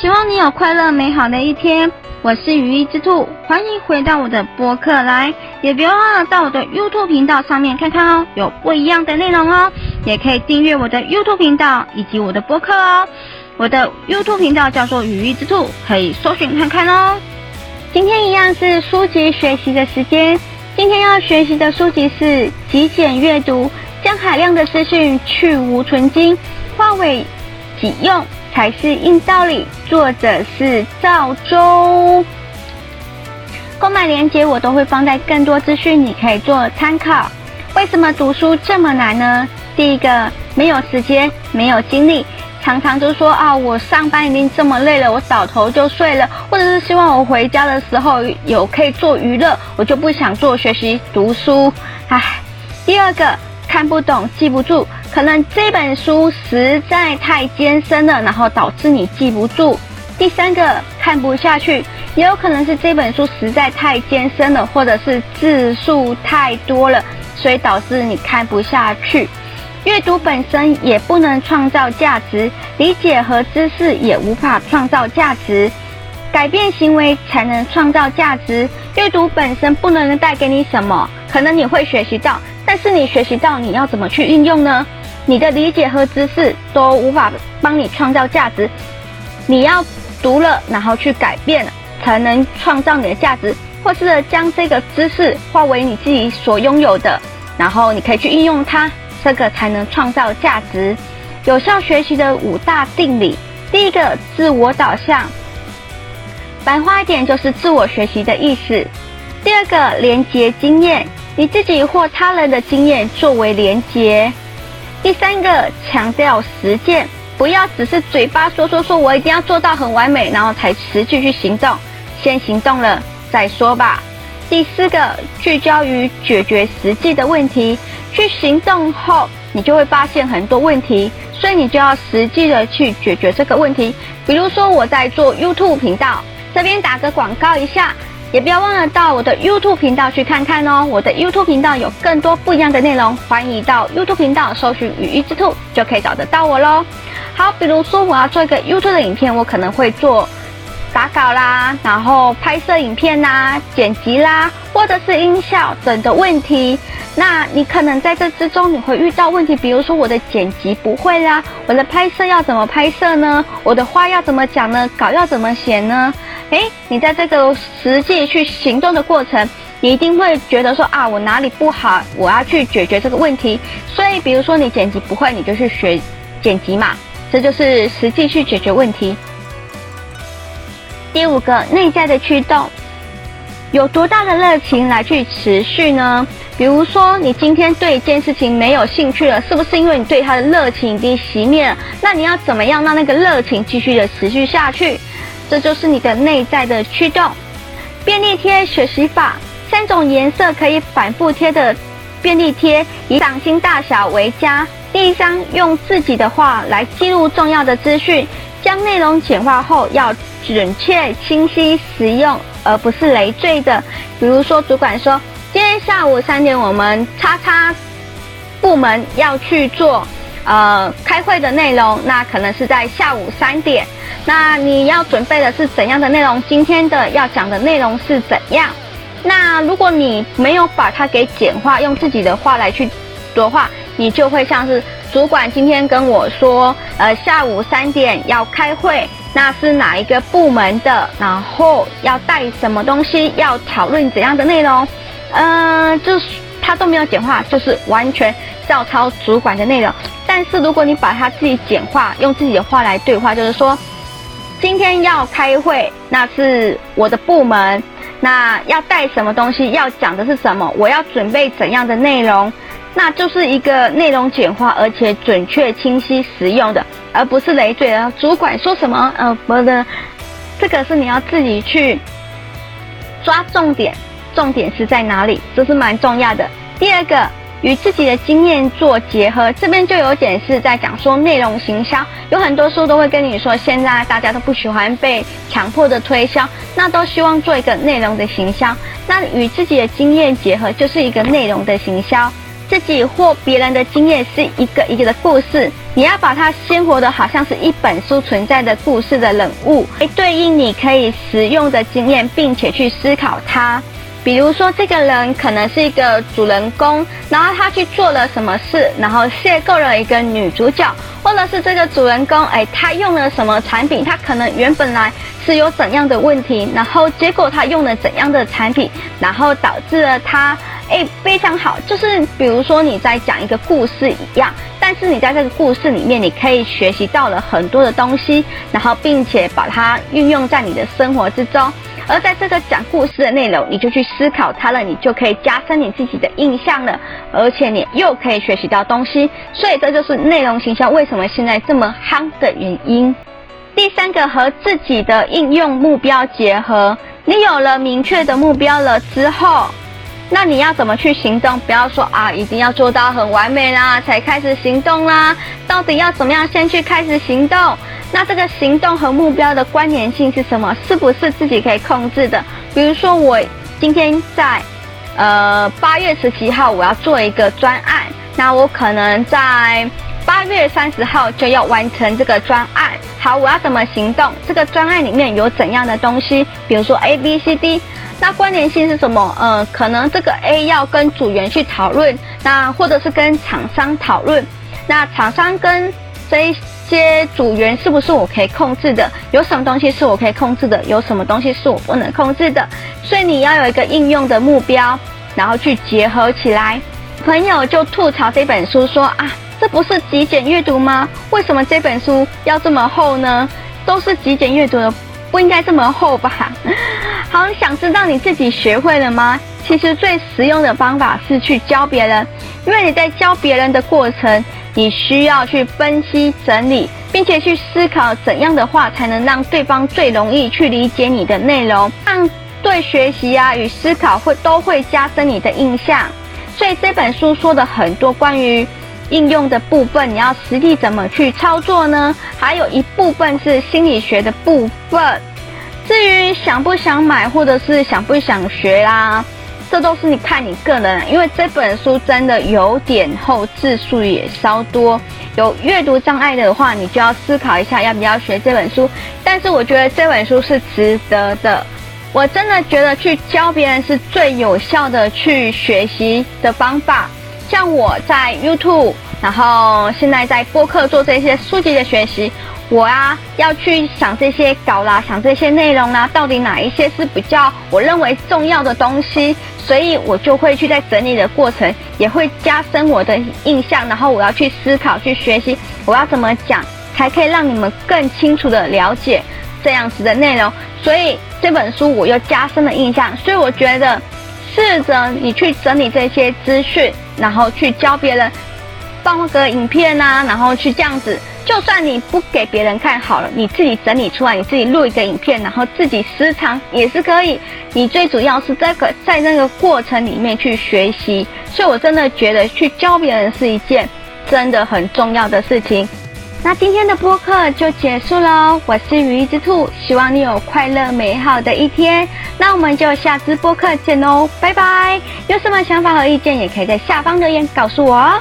希望你有快乐美好的一天。我是羽翼之兔，欢迎回到我的播客来，也别忘了到我的 YouTube 频道上面看看哦，有不一样的内容哦。也可以订阅我的 YouTube 频道以及我的播客哦。我的 YouTube 频道叫做羽翼之兔，可以搜寻看看哦。今天一样是书籍学习的时间，今天要学习的书籍是《极简阅读》，将海量的资讯去芜存菁，化为己用。才是硬道理。作者是赵州。购买链接我都会放在更多资讯，你可以做参考。为什么读书这么难呢？第一个，没有时间，没有精力，常常就说啊，我上班已经这么累了，我倒头就睡了，或者是希望我回家的时候有可以做娱乐，我就不想做学习读书。唉，第二个。看不懂，记不住，可能这本书实在太艰深了，然后导致你记不住。第三个，看不下去，也有可能是这本书实在太艰深了，或者是字数太多了，所以导致你看不下去。阅读本身也不能创造价值，理解和知识也无法创造价值，改变行为才能创造价值。阅读本身不能带给你什么，可能你会学习到。但是你学习到，你要怎么去运用呢？你的理解和知识都无法帮你创造价值，你要读了，然后去改变，才能创造你的价值，或是将这个知识化为你自己所拥有的，然后你可以去运用它，这个才能创造价值。有效学习的五大定理，第一个，自我导向，白话一点就是自我学习的意思。第二个，连接经验。以自己或他人的经验作为连结。第三个，强调实践，不要只是嘴巴说说说，我一定要做到很完美，然后才实际去行动，先行动了再说吧。第四个，聚焦于解决实际的问题，去行动后，你就会发现很多问题，所以你就要实际的去解决这个问题。比如说我在做 YouTube 频道，这边打个广告一下。也不要忘了到我的 YouTube 频道去看看哦，我的 YouTube 频道有更多不一样的内容，欢迎到 YouTube 频道搜寻羽衣之兔就可以找得到我喽。好，比如说我要做一个 YouTube 的影片，我可能会做打稿啦，然后拍摄影片啦、剪辑啦，或者是音效等的问题。那你可能在这之中你会遇到问题，比如说我的剪辑不会啦，我的拍摄要怎么拍摄呢？我的话要怎么讲呢？稿要怎么写呢？诶，你在这个实际去行动的过程，你一定会觉得说啊，我哪里不好，我要去解决这个问题。所以，比如说你剪辑不会，你就去学剪辑嘛，这就是实际去解决问题。第五个，内在的驱动，有多大的热情来去持续呢？比如说，你今天对一件事情没有兴趣了，是不是因为你对它的热情已经熄灭了？那你要怎么样让那个热情继续的持续下去？这就是你的内在的驱动。便利贴学习法，三种颜色可以反复贴的便利贴，以掌心大小为佳。第一张用自己的话来记录重要的资讯，将内容简化后要准确、清晰、实用，而不是累赘的。比如说，主管说今天下午三点我们叉叉部门要去做呃开会的内容，那可能是在下午三点。那你要准备的是怎样的内容？今天的要讲的内容是怎样？那如果你没有把它给简化，用自己的话来去说的话，你就会像是主管今天跟我说，呃，下午三点要开会，那是哪一个部门的？然后要带什么东西？要讨论怎样的内容？嗯、呃，就是他都没有简化，就是完全照抄主管的内容。但是如果你把它自己简化，用自己的话来对话，就是说。今天要开会，那是我的部门，那要带什么东西？要讲的是什么？我要准备怎样的内容？那就是一个内容简化，而且准确、清晰、实用的，而不是累赘的。主管说什么？呃，不的，这个是你要自己去抓重点，重点是在哪里？这是蛮重要的。第二个。与自己的经验做结合，这边就有点是在讲说内容行销。有很多书都会跟你说，现在大家都不喜欢被强迫的推销，那都希望做一个内容的行销。那与自己的经验结合，就是一个内容的行销。自己或别人的经验是一个一个的故事，你要把它鲜活的好像是一本书存在的故事的人物，来对应你可以使用的经验，并且去思考它。比如说，这个人可能是一个主人公，然后他去做了什么事，然后邂逅了一个女主角，或者是这个主人公，哎，他用了什么产品？他可能原本来是有怎样的问题，然后结果他用了怎样的产品，然后导致了他，哎，非常好。就是比如说你在讲一个故事一样，但是你在这个故事里面，你可以学习到了很多的东西，然后并且把它运用在你的生活之中。而在这个讲故事的内容，你就去思考它了，你就可以加深你自己的印象了，而且你又可以学习到东西，所以这就是内容形象为什么现在这么夯的原因。第三个，和自己的应用目标结合，你有了明确的目标了之后，那你要怎么去行动？不要说啊，一定要做到很完美啦，才开始行动啦，到底要怎么样先去开始行动？那这个行动和目标的关联性是什么？是不是自己可以控制的？比如说，我今天在呃八月十七号我要做一个专案，那我可能在八月三十号就要完成这个专案。好，我要怎么行动？这个专案里面有怎样的东西？比如说 A、B、C、D，那关联性是什么？呃，可能这个 A 要跟组员去讨论，那或者是跟厂商讨论，那厂商跟这一。些组员是不是我可以控制的？有什么东西是我可以控制的？有什么东西是我不能控制的？所以你要有一个应用的目标，然后去结合起来。朋友就吐槽这本书说啊，这不是极简阅读吗？为什么这本书要这么厚呢？都是极简阅读的，不应该这么厚吧？好，想知道你自己学会了吗？其实最实用的方法是去教别人，因为你在教别人的过程。你需要去分析、整理，并且去思考怎样的话才能让对方最容易去理解你的内容，让对学习啊与思考会都会加深你的印象。所以这本书说的很多关于应用的部分，你要实际怎么去操作呢？还有一部分是心理学的部分。至于想不想买，或者是想不想学啦？这都是你看你个人，因为这本书真的有点厚，字数也稍多。有阅读障碍的话，你就要思考一下要不要学这本书。但是我觉得这本书是值得的。我真的觉得去教别人是最有效的去学习的方法。像我在 YouTube，然后现在在播客做这些书籍的学习。我啊，要去想这些稿啦，想这些内容啦，到底哪一些是比较我认为重要的东西，所以我就会去在整理的过程，也会加深我的印象，然后我要去思考、去学习，我要怎么讲才可以让你们更清楚的了解这样子的内容。所以这本书我又加深了印象，所以我觉得试着你去整理这些资讯，然后去教别人，放个影片啊，然后去这样子。就算你不给别人看好了，你自己整理出来，你自己录一个影片，然后自己私藏也是可以。你最主要是这个在那个过程里面去学习，所以我真的觉得去教别人是一件真的很重要的事情。那今天的播客就结束喽，我是雨衣之兔，希望你有快乐美好的一天。那我们就下次播客见喽，拜拜。有什么想法和意见，也可以在下方留言告诉我哦。